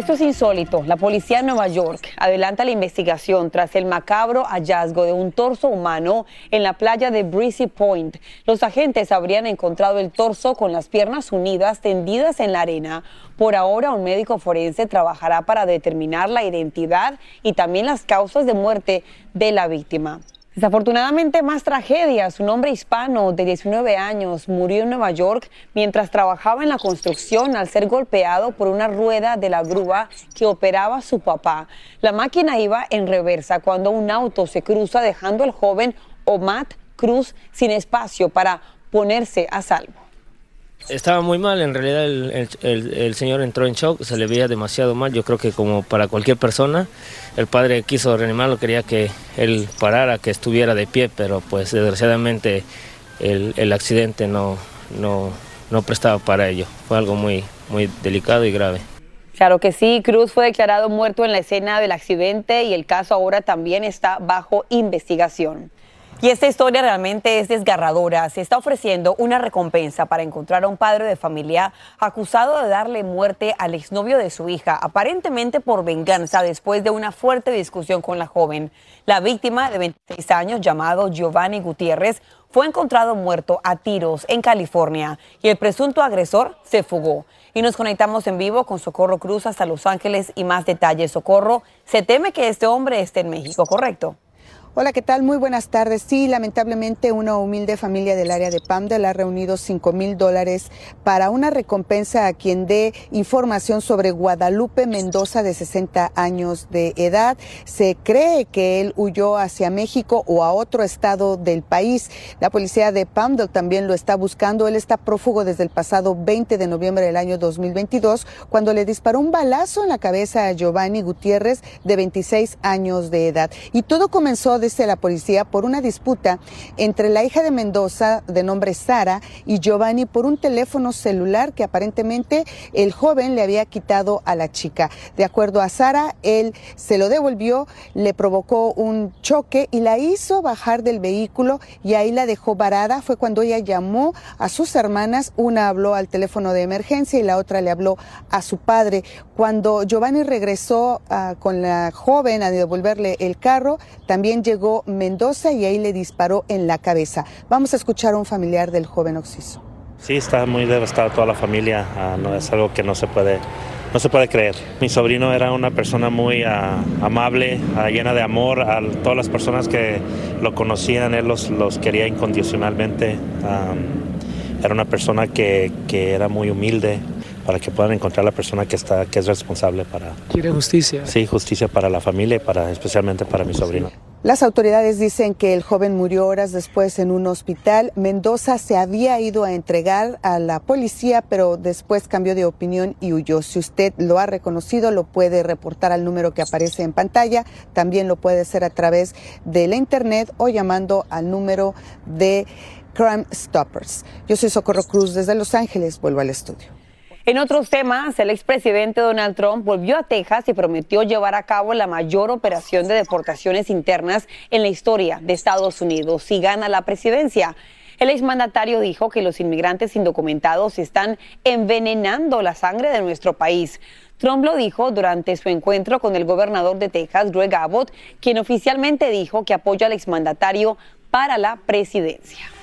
Esto es insólito. La policía de Nueva York adelanta la investigación tras el macabro hallazgo de un torso humano en la playa de Breezy Point. Los agentes habrían encontrado el torso con las piernas unidas tendidas en la arena. Por ahora, un médico forense trabajará para determinar la identidad y también las causas de muerte de la víctima. Desafortunadamente, más tragedias. Un hombre hispano de 19 años murió en Nueva York mientras trabajaba en la construcción al ser golpeado por una rueda de la grúa que operaba su papá. La máquina iba en reversa cuando un auto se cruza dejando al joven Omat Cruz sin espacio para ponerse a salvo. Estaba muy mal, en realidad el, el- señor entró en shock, se le veía demasiado mal, yo creo que como para cualquier persona, el padre quiso reanimarlo, quería que él parara, que estuviera de pie, pero pues desgraciadamente el, el accidente no, no, no prestaba para ello, fue algo muy, muy delicado y grave. Claro que sí, Cruz fue declarado muerto en la escena del accidente y el caso ahora también está bajo investigación. Y esta historia realmente es desgarradora. Se está ofreciendo una recompensa para encontrar a un padre de familia acusado de darle muerte al exnovio de su hija, aparentemente por venganza después de una fuerte discusión con la joven. La víctima de 26 años, llamado Giovanni Gutiérrez, fue encontrado muerto a tiros en California y el presunto agresor se fugó. Y nos conectamos en vivo con Socorro Cruz hasta Los Ángeles y más detalles. Socorro, se teme que este hombre esté en México, ¿correcto? Hola, ¿qué tal? Muy buenas tardes. Sí, lamentablemente una humilde familia del área de Pamdel ha reunido 5 mil dólares para una recompensa a quien dé información sobre Guadalupe Mendoza de 60 años de edad. Se cree que él huyó hacia México o a otro estado del país. La policía de Pamdel también lo está buscando. Él está prófugo desde el pasado 20 de noviembre del año 2022 cuando le disparó un balazo en la cabeza a Giovanni Gutiérrez de 26 años de edad. Y todo comenzó desde la policía por una disputa entre la hija de Mendoza de nombre Sara y Giovanni por un teléfono celular que aparentemente el joven le había quitado a la chica. De acuerdo a Sara, él se lo devolvió, le provocó un choque y la hizo bajar del vehículo y ahí la dejó varada. Fue cuando ella llamó a sus hermanas, una habló al teléfono de emergencia y la otra le habló a su padre. Cuando Giovanni regresó ah, con la joven a devolverle el carro, también llegó Mendoza y ahí le disparó en la cabeza. Vamos a escuchar a un familiar del joven Oxiso. Sí, está muy devastada toda la familia. ah, no es algo que no se puede, no se puede creer. Mi sobrino era una persona muy ah, amable, ah, llena de amor. A todas las personas que lo conocían, él los, los quería incondicionalmente. Ah, era una persona que, que era muy humilde para que puedan encontrar la persona que está que es responsable para Quiere justicia. sí justicia para la familia y para especialmente para mi sobrino. Las autoridades dicen que el joven murió horas después en un hospital. Mendoza se había ido a entregar a la policía, pero después cambió de opinión y huyó. Si usted lo ha reconocido, lo puede reportar al número que aparece en pantalla. También lo puede hacer a través de la internet o llamando al número de Crime Stoppers. Yo soy Socorro Cruz desde Los Ángeles. Vuelvo al estudio. En otros temas, el expresidente Donald Trump volvió a Texas y prometió llevar a cabo la mayor operación de deportaciones internas en la historia de Estados Unidos si gana la presidencia. El exmandatario dijo que los inmigrantes indocumentados están envenenando la sangre de nuestro país. Trump lo dijo durante su encuentro con el gobernador de Texas, Greg Abbott, quien oficialmente dijo que apoya al exmandatario para la presidencia.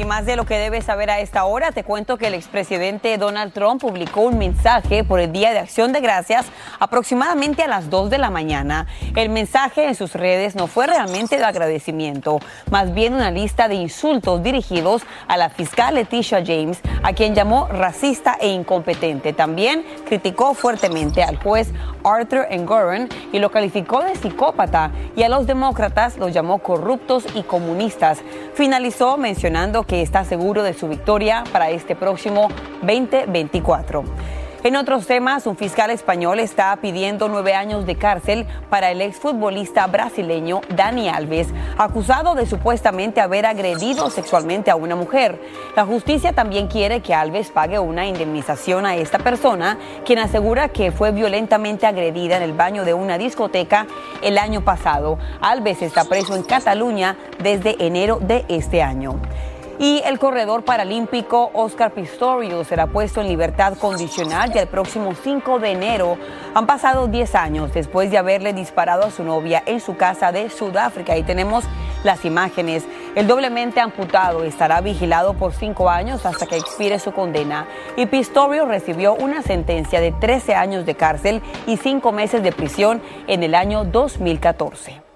Y más de lo que debes saber a esta hora, te cuento que el expresidente Donald Trump publicó un mensaje por el Día de Acción de Gracias aproximadamente a las 2 de la mañana. El mensaje en sus redes no fue realmente de agradecimiento, más bien una lista de insultos dirigidos a la fiscal Leticia James, a quien llamó racista e incompetente. También criticó fuertemente al juez Arthur Engoron y lo calificó de psicópata y a los demócratas los llamó corruptos y comunistas. Finalizó mencionando que está seguro de su victoria para este próximo 2024. En otros temas, un fiscal español está pidiendo nueve años de cárcel para el exfutbolista brasileño Dani Alves, acusado de supuestamente haber agredido sexualmente a una mujer. La justicia también quiere que Alves pague una indemnización a esta persona, quien asegura que fue violentamente agredida en el baño de una discoteca el año pasado. Alves está preso en Cataluña desde enero de este año. Y el corredor paralímpico Oscar Pistorius será puesto en libertad condicional ya el próximo 5 de enero. Han pasado 10 años después de haberle disparado a su novia en su casa de Sudáfrica. Y tenemos las imágenes. El doblemente amputado estará vigilado por 5 años hasta que expire su condena. Y Pistorius recibió una sentencia de 13 años de cárcel y 5 meses de prisión en el año 2014.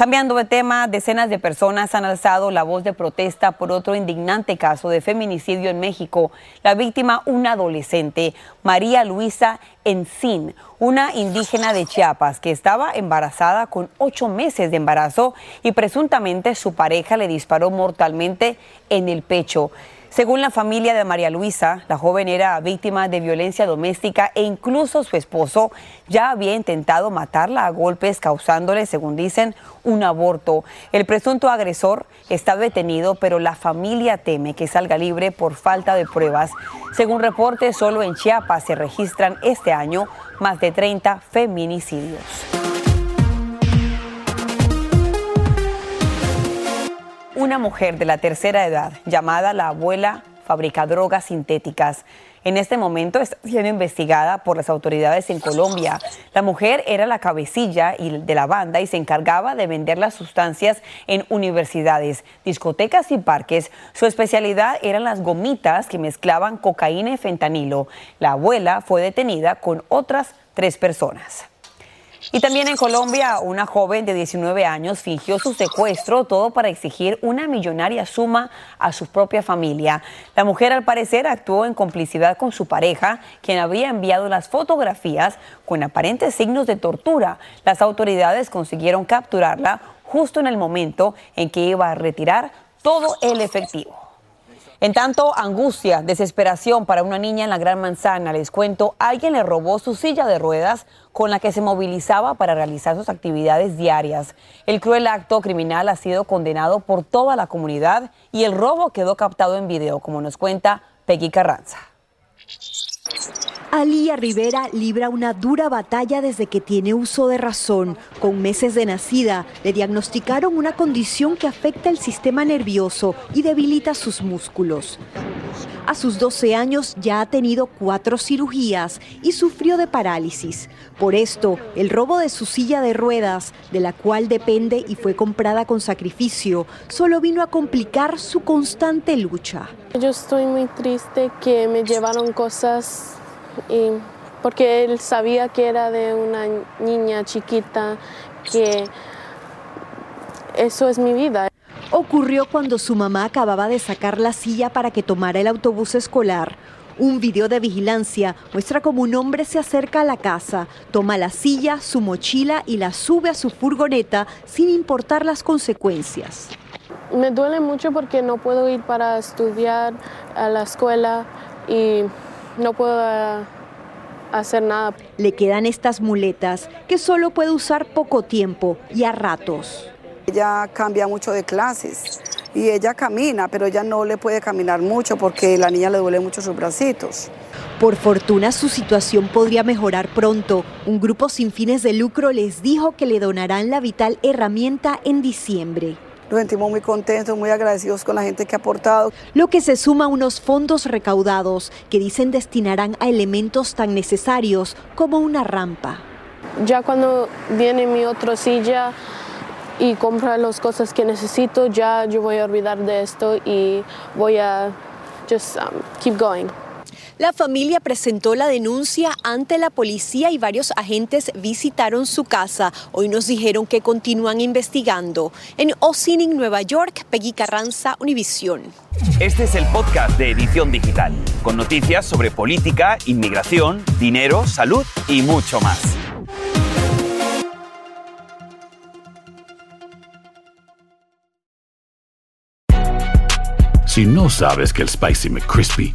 Cambiando de tema, decenas de personas han alzado la voz de protesta por otro indignante caso de feminicidio en México. La víctima, una adolescente, María Luisa Encín, una indígena de Chiapas que estaba embarazada con ocho meses de embarazo y presuntamente su pareja le disparó mortalmente en el pecho. Según la familia de María Luisa, la joven era víctima de violencia doméstica e incluso su esposo ya había intentado matarla a golpes causándole, según dicen, un aborto. El presunto agresor está detenido, pero la familia teme que salga libre por falta de pruebas. Según reportes, solo en Chiapas se registran este año más de 30 feminicidios. Una mujer de la tercera edad, llamada la abuela, fabrica drogas sintéticas. En este momento está siendo investigada por las autoridades en Colombia. La mujer era la cabecilla de la banda y se encargaba de vender las sustancias en universidades, discotecas y parques. Su especialidad eran las gomitas que mezclaban cocaína y fentanilo. La abuela fue detenida con otras tres personas. Y también en Colombia, una joven de 19 años fingió su secuestro, todo para exigir una millonaria suma a su propia familia. La mujer al parecer actuó en complicidad con su pareja, quien había enviado las fotografías con aparentes signos de tortura. Las autoridades consiguieron capturarla justo en el momento en que iba a retirar todo el efectivo. En tanto, angustia, desesperación para una niña en la Gran Manzana. Les cuento, alguien le robó su silla de ruedas con la que se movilizaba para realizar sus actividades diarias. El cruel acto criminal ha sido condenado por toda la comunidad y el robo quedó captado en video, como nos cuenta Peggy Carranza. Alía Rivera libra una dura batalla desde que tiene uso de razón. Con meses de nacida, le diagnosticaron una condición que afecta el sistema nervioso y debilita sus músculos. A sus 12 años ya ha tenido cuatro cirugías y sufrió de parálisis. Por esto, el robo de su silla de ruedas, de la cual depende y fue comprada con sacrificio, solo vino a complicar su constante lucha. Yo estoy muy triste que me llevaron cosas y porque él sabía que era de una niña chiquita, que eso es mi vida. Ocurrió cuando su mamá acababa de sacar la silla para que tomara el autobús escolar. Un video de vigilancia muestra cómo un hombre se acerca a la casa, toma la silla, su mochila y la sube a su furgoneta sin importar las consecuencias. Me duele mucho porque no puedo ir para estudiar a la escuela y no puedo hacer nada. Le quedan estas muletas que solo puede usar poco tiempo y a ratos. Ella cambia mucho de clases y ella camina, pero ella no le puede caminar mucho porque la niña le duele mucho sus bracitos. Por fortuna su situación podría mejorar pronto. Un grupo sin fines de lucro les dijo que le donarán la vital herramienta en diciembre. Nos sentimos muy contentos, muy agradecidos con la gente que ha aportado. Lo que se suma a unos fondos recaudados que dicen destinarán a elementos tan necesarios como una rampa. Ya cuando viene mi otra silla y compra las cosas que necesito, ya yo voy a olvidar de esto y voy a just um, keep going. La familia presentó la denuncia ante la policía y varios agentes visitaron su casa. Hoy nos dijeron que continúan investigando. En Ossining, Nueva York, Peggy Carranza, Univisión. Este es el podcast de Edición Digital, con noticias sobre política, inmigración, dinero, salud y mucho más. Si no sabes que el Spicy McCrispy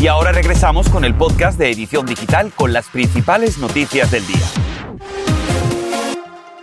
Y ahora regresamos con el podcast de Edición Digital con las principales noticias del día.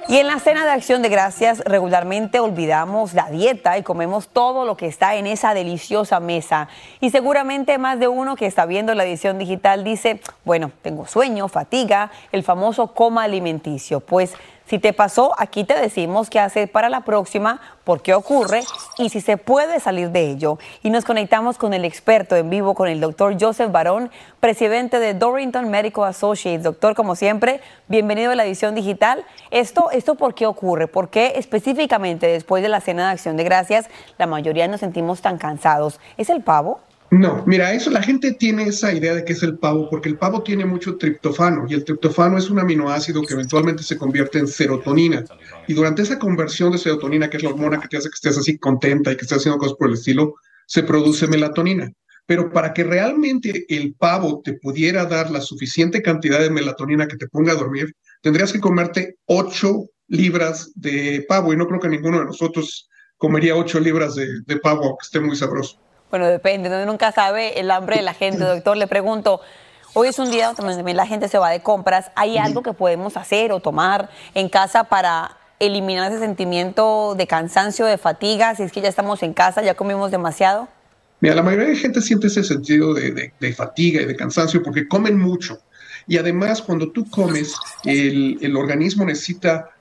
Y en la cena de acción de gracias regularmente olvidamos la dieta y comemos todo lo que está en esa deliciosa mesa. Y seguramente más de uno que está viendo la edición digital dice, bueno, tengo sueño, fatiga, el famoso coma alimenticio. Pues si te pasó, aquí te decimos qué hacer para la próxima, por qué ocurre y si se puede salir de ello. Y nos conectamos con el experto en vivo, con el doctor Joseph Barón, presidente de Dorrington Medical Associates. Doctor, como siempre, bienvenido a la edición digital. Esto, ¿Esto por qué ocurre? ¿Por qué específicamente después de la cena de acción de gracias la mayoría nos sentimos tan cansados? ¿Es el pavo? No, mira, eso la gente tiene esa idea de que es el pavo, porque el pavo tiene mucho triptofano y el triptofano es un aminoácido que eventualmente se convierte en serotonina. Y durante esa conversión de serotonina, que es la hormona que te hace que estés así contenta y que estés haciendo cosas por el estilo, se produce melatonina. Pero para que realmente el pavo te pudiera dar la suficiente cantidad de melatonina que te ponga a dormir, tendrías que comerte 8 libras de pavo. Y no creo que ninguno de nosotros comería 8 libras de, de pavo, aunque esté muy sabroso. Bueno, depende, uno nunca sabe el hambre de la gente. Doctor, le pregunto, hoy es un día donde también la gente se va de compras. ¿Hay algo que podemos hacer o tomar en casa para eliminar ese sentimiento de cansancio, de fatiga? Si es que ya estamos en casa, ya comimos demasiado. Mira, la mayoría de gente siente ese sentido de, de, de fatiga y de cansancio porque comen mucho. Y además, cuando tú comes, el, el organismo necesita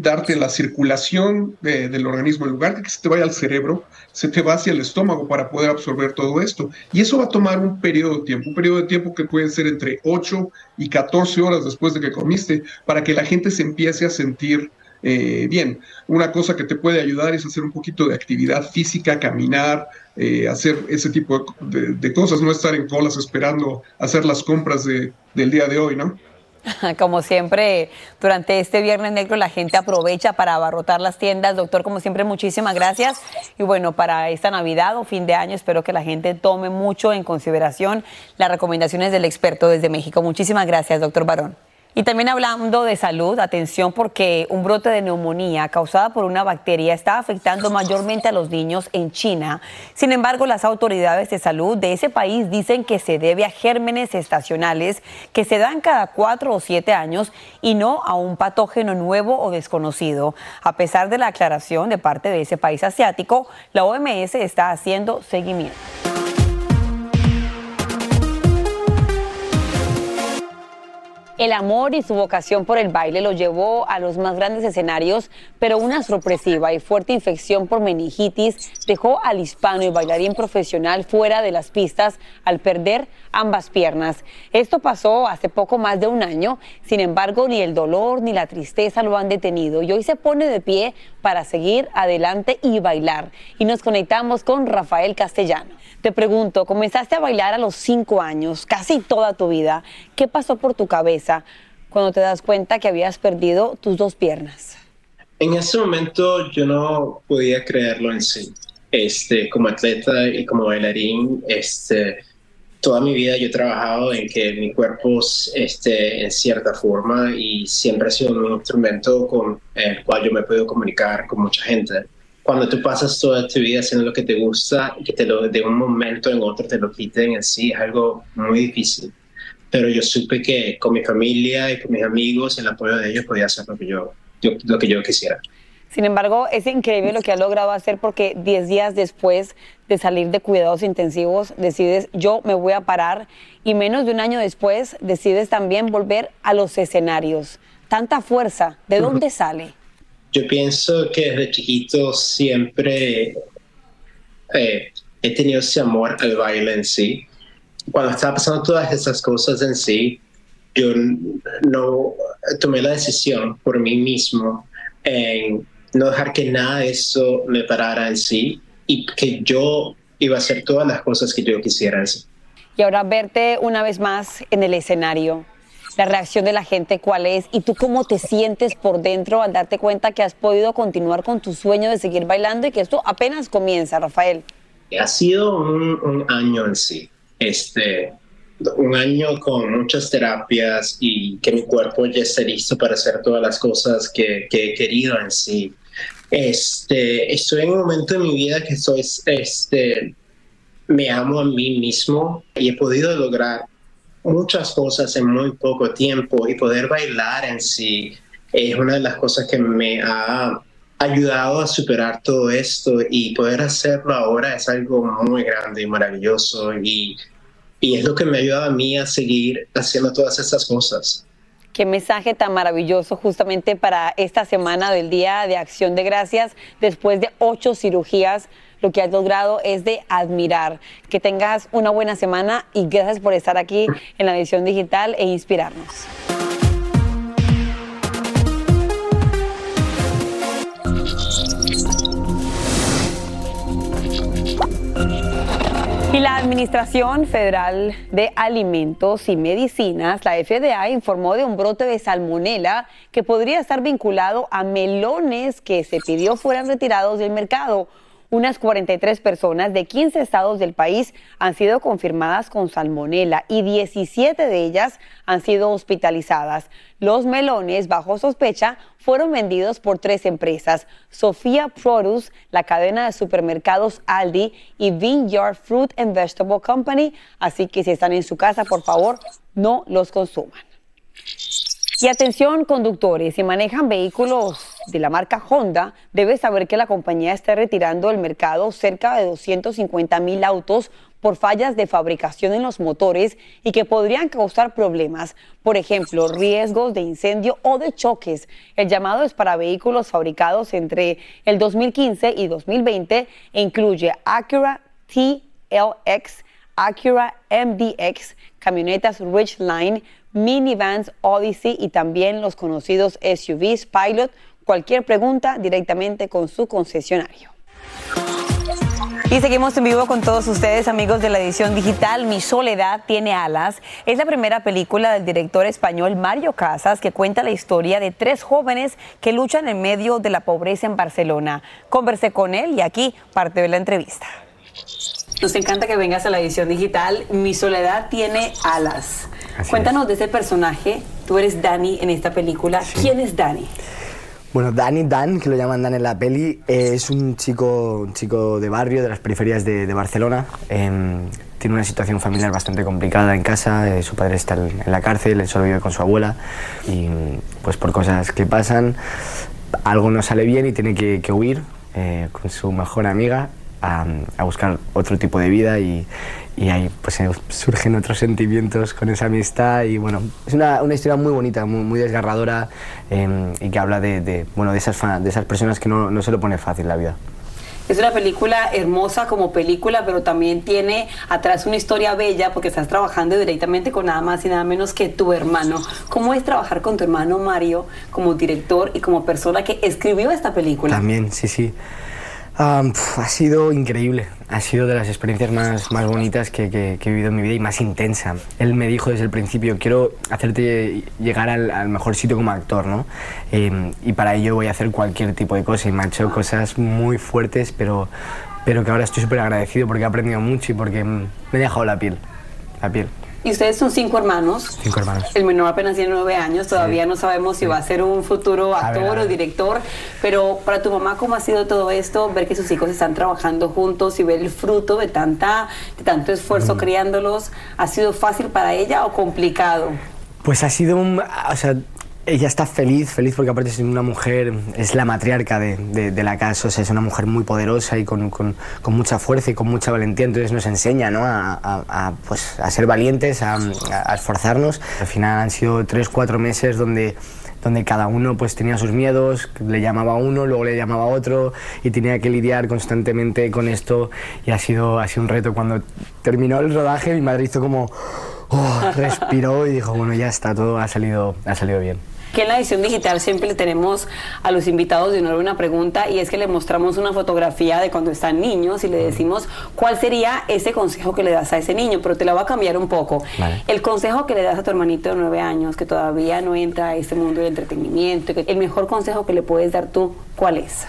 darte la circulación de, del organismo. En lugar de que se te vaya al cerebro, se te va hacia el estómago para poder absorber todo esto. Y eso va a tomar un periodo de tiempo, un periodo de tiempo que puede ser entre 8 y 14 horas después de que comiste, para que la gente se empiece a sentir eh, bien. Una cosa que te puede ayudar es hacer un poquito de actividad física, caminar, eh, hacer ese tipo de, de, cosas, no estar en colas esperando hacer las compras de, del día de hoy, ¿no? Como siempre, durante este Viernes Negro la gente aprovecha para abarrotar las tiendas. Doctor, como siempre, muchísimas gracias. Y bueno, para esta Navidad o fin de año espero que la gente tome mucho en consideración las recomendaciones del experto desde México. Muchísimas gracias, doctor Barón. Y también hablando de salud, atención porque un brote de neumonía causada por una bacteria está afectando mayormente a los niños en China. Sin embargo, las autoridades de salud de ese país dicen que se debe a gérmenes estacionales que se dan cada cuatro o siete años y no a un patógeno nuevo o desconocido. A pesar de la aclaración de parte de ese país asiático, la OMS está haciendo seguimiento. El amor y su vocación por el baile lo llevó a los más grandes escenarios, pero una sorpresiva y fuerte infección por meningitis dejó al hispano y bailarín profesional fuera de las pistas al perder ambas piernas. Esto pasó hace poco más de un año, sin embargo ni el dolor ni la tristeza lo han detenido y hoy se pone de pie para seguir adelante y bailar. Y nos conectamos con Rafael Castellano. Te pregunto, comenzaste a bailar a los cinco años, casi toda tu vida. ¿Qué pasó por tu cabeza cuando te das cuenta que habías perdido tus dos piernas? En ese momento yo no podía creerlo en sí. Este, como atleta y como bailarín, este, toda mi vida yo he trabajado en que mi cuerpo esté en cierta forma y siempre ha sido un instrumento con el cual yo me he podido comunicar con mucha gente cuando tú pasas toda tu vida haciendo lo que te gusta y que te lo de un momento en otro te lo quiten en sí es algo muy difícil. Pero yo supe que con mi familia y con mis amigos, el apoyo de ellos, podía hacer lo que yo, lo que yo quisiera. Sin embargo, es increíble lo que ha logrado hacer porque 10 días después de salir de cuidados intensivos, decides yo me voy a parar y menos de un año después decides también volver a los escenarios. Tanta fuerza, ¿de dónde sale? Yo pienso que desde chiquito siempre eh, he tenido ese amor al baile en sí. Cuando estaba pasando todas esas cosas en sí, yo no tomé la decisión por mí mismo en no dejar que nada de eso me parara en sí y que yo iba a hacer todas las cosas que yo quisiera en sí. Y ahora verte una vez más en el escenario, la reacción de la gente cuál es y tú cómo te sientes por dentro al darte cuenta que has podido continuar con tu sueño de seguir bailando y que esto apenas comienza, Rafael. Ha sido un, año en sí, este, un año con muchas terapias y que mi cuerpo ya esté listo para hacer todas las cosas que, que he querido en sí. Este, estoy en un momento de mi vida que soy, este, me amo a mí mismo y he podido lograr muchas cosas en muy poco tiempo y poder bailar en sí es una de las cosas que me ha ayudado a superar todo esto y poder hacerlo ahora es algo muy grande y maravilloso y, y es lo que me ha ayudado a mí a seguir haciendo todas estas cosas. Qué mensaje tan maravilloso justamente para esta semana del Día de Acción de Gracias después de ocho cirugías lo que has logrado es de admirar. Que tengas una buena semana y gracias por estar aquí en la edición digital e inspirarnos. La Administración Federal de Alimentos y Medicinas, la FDA, informó de un brote de salmonela que podría estar vinculado a melones que se pidió fueran retirados del mercado. Unas 43 personas de 15 estados del país han sido confirmadas con salmonela y 17 de ellas han sido hospitalizadas. Los melones bajo sospecha fueron vendidos por tres empresas, Sofia Produce, la cadena de supermercados Aldi y Vineyard Fruit and Vegetable Company, así que si están en su casa, por favor, no los consuman. Y atención conductores, si manejan vehículos de la marca Honda, debe saber que la compañía está retirando del mercado cerca de 250 mil autos por fallas de fabricación en los motores y que podrían causar problemas, por ejemplo, riesgos de incendio o de choques. El llamado es para vehículos fabricados entre el 2015 y 2020 e incluye Acura TLX, Acura MDX, camionetas Ridgeline, minivans Odyssey y también los conocidos SUVs Pilot. Cualquier pregunta directamente con su concesionario. Y seguimos en vivo con todos ustedes, amigos de la edición digital. Mi soledad tiene alas. Es la primera película del director español Mario Casas que cuenta la historia de tres jóvenes que luchan en medio de la pobreza en Barcelona. Conversé con él y aquí parte de la entrevista. Nos encanta que vengas a la edición digital. Mi soledad tiene alas. Cuéntanos de ese personaje Tú eres Dani en esta película. ¿Quién es Dani? Bueno, Dani Dan, que lo llaman Dan en la peli, es un chico, un chico de barrio, de las periferias de, Barcelona. Em, tiene una situación familiar bastante complicada en casa, eh, su padre está en en la cárcel, él solo vive con su abuela y pues por cosas que pasan, algo no sale bien y tiene que, que huir eh, con su mejor amiga a, a buscar otro tipo de vida y, y ahí pues eh, surgen otros sentimientos con esa amistad y bueno, es una, una historia muy bonita, muy, muy desgarradora eh, y que habla de, de, bueno, de, esas, de esas personas que no, no se lo pone fácil la vida. Es una película hermosa como película, pero también tiene atrás una historia bella porque estás trabajando directamente con nada más y nada menos que tu hermano. ¿Cómo es trabajar con tu hermano Mario como director y como persona que escribió esta película? También, sí, sí. Pf, ha sido increíble, ha sido de las experiencias más, más bonitas que, que- que he vivido en mi vida y más intensa. Él me dijo desde el principio, quiero hacerte llegar al, al mejor sitio como actor, ¿no? Em, y para ello voy a hacer cualquier tipo de cosa y me ha hecho cosas muy fuertes, pero, pero que ahora estoy súper agradecido porque he aprendido mucho y porque me he dejado la piel, la piel. Y ustedes son cinco hermanos. Cinco hermanos. El menor apenas tiene nueve años, todavía no sabemos si va a ser un futuro A ver, actor o director, pero para tu mamá, ¿cómo ha sido todo esto? Ver que sus hijos están trabajando juntos y ver el fruto de, tanta, de tanto esfuerzo Mm. criándolos, ¿ha sido fácil para ella o complicado? Pues ha sido un... O sea, ella está feliz, feliz porque aparte es una mujer, es la matriarca de, de- de la casa, o sea, es una mujer muy poderosa y con, con- con mucha fuerza y con mucha valentía, entonces nos enseña ¿no? a, a- a, pues, a ser valientes, a, esforzarnos. Al final han sido tres, cuatro meses donde donde cada uno pues tenía sus miedos, le llamaba a uno, luego le llamaba a otro y tenía que lidiar constantemente con esto y ha sido, ha sido un reto. Cuando terminó el rodaje mi madre hizo como, oh, respiró y dijo, bueno, ya está, todo ha salido, ha salido bien. Que en la edición digital siempre le tenemos a los invitados de honor una pregunta y es que le mostramos una fotografía de cuando están niños y le decimos cuál sería ese consejo que le das a ese niño, pero te la voy a cambiar un poco. Vale. El consejo que le das a tu hermanito de nueve años que todavía no entra a este mundo del entretenimiento, el mejor consejo que le puedes dar tú, ¿cuál es?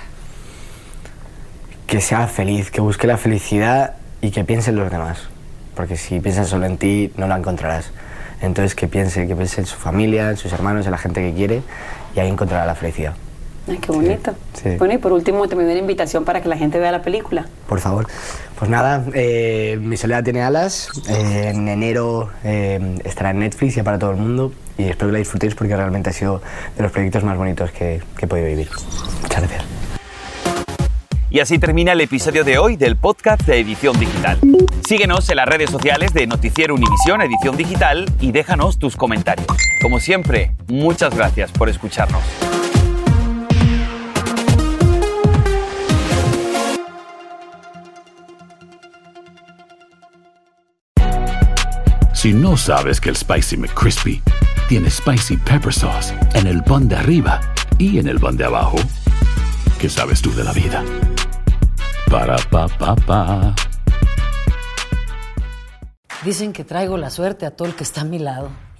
Que sea feliz, que busque la felicidad y que piense en los demás, porque si piensas solo en ti no la encontrarás. Entonces que piense, que piense en su familia, en sus hermanos, en la gente que quiere y ahí encontrará la felicidad. Ay, qué bonito. sí. Bueno, y por último, también una invitación para que la gente vea la película. Por favor. Pues nada, eh, Mi soledad tiene alas. eh, en enero eh, estará en Netflix ya para todo el mundo. Y espero que la disfrutéis porque realmente ha sido de los proyectos más bonitos que, que he podido vivir. Muchas gracias. Y así termina el episodio de hoy del podcast de Edición Digital. Síguenos en las redes sociales de Noticiero Univisión Edición Digital y déjanos tus comentarios. Como siempre, muchas gracias por escucharnos. Si no sabes que el Spicy McCrispy tiene Spicy Pepper Sauce en el pan de arriba y en el pan de abajo, ¿qué sabes tú de la vida? Para, pa, pa, pa. Dicen que traigo la suerte a todo el que está a mi lado.